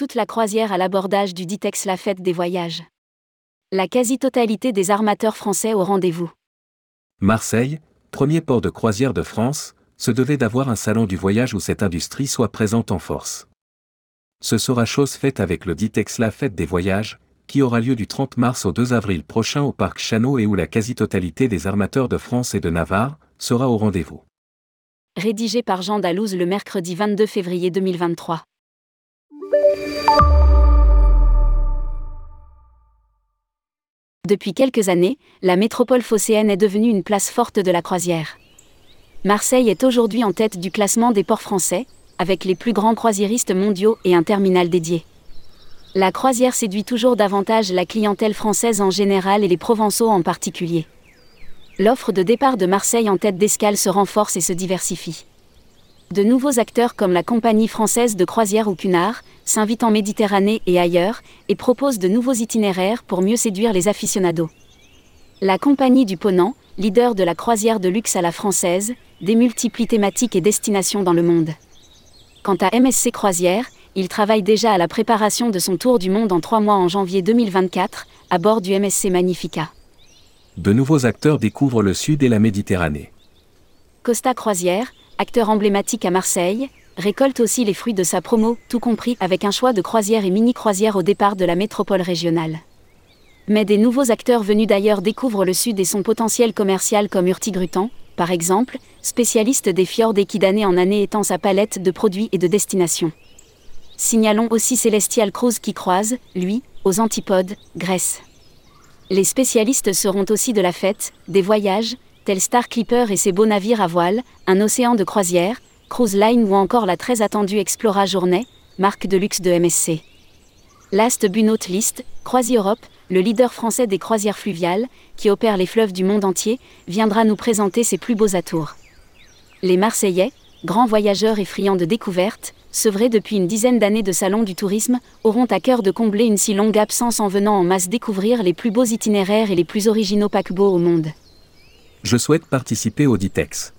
toute la croisière à l'abordage du Ditex La Fête des Voyages. La quasi-totalité des armateurs français au rendez-vous. Marseille, premier port de croisière de France, se devait d'avoir un salon du voyage où cette industrie soit présente en force. Ce sera chose faite avec le Ditex La Fête des Voyages, qui aura lieu du 30 mars au 2 avril prochain au parc Chano et où la quasi-totalité des armateurs de France et de Navarre sera au rendez-vous. Rédigé par Jean Dalouse le mercredi 22 février 2023. Depuis quelques années, la métropole phocéenne est devenue une place forte de la croisière. Marseille est aujourd'hui en tête du classement des ports français, avec les plus grands croisiéristes mondiaux et un terminal dédié. La croisière séduit toujours davantage la clientèle française en général et les Provençaux en particulier. L'offre de départ de Marseille en tête d'escale se renforce et se diversifie. De nouveaux acteurs comme la compagnie française de croisière ou Cunard s'invitent en Méditerranée et ailleurs et proposent de nouveaux itinéraires pour mieux séduire les aficionados. La compagnie du Ponant, leader de la croisière de luxe à la française, démultiplie thématiques et destinations dans le monde. Quant à MSC Croisière, il travaille déjà à la préparation de son tour du monde en trois mois en janvier 2024, à bord du MSC Magnifica. De nouveaux acteurs découvrent le Sud et la Méditerranée. Costa Croisière, acteur emblématique à Marseille, récolte aussi les fruits de sa promo, tout compris avec un choix de croisières et mini-croisières au départ de la métropole régionale. Mais des nouveaux acteurs venus d'ailleurs découvrent le Sud et son potentiel commercial comme Urtigrutan, par exemple, spécialiste des fjords et qui d'année en année étend sa palette de produits et de destinations. Signalons aussi Celestial Cruise qui croise, lui, aux antipodes, Grèce. Les spécialistes seront aussi de la fête, des voyages, tel Star Clipper et ses beaux navires à voile, un océan de croisière, Cruise Line ou encore la très attendue Explora Journée, marque de luxe de MSC. Last but not least, Europe, le leader français des croisières fluviales, qui opère les fleuves du monde entier, viendra nous présenter ses plus beaux atours. Les Marseillais, grands voyageurs et friands de découvertes, sevrés depuis une dizaine d'années de salon du tourisme, auront à cœur de combler une si longue absence en venant en masse découvrir les plus beaux itinéraires et les plus originaux paquebots au monde je souhaite participer au Ditex.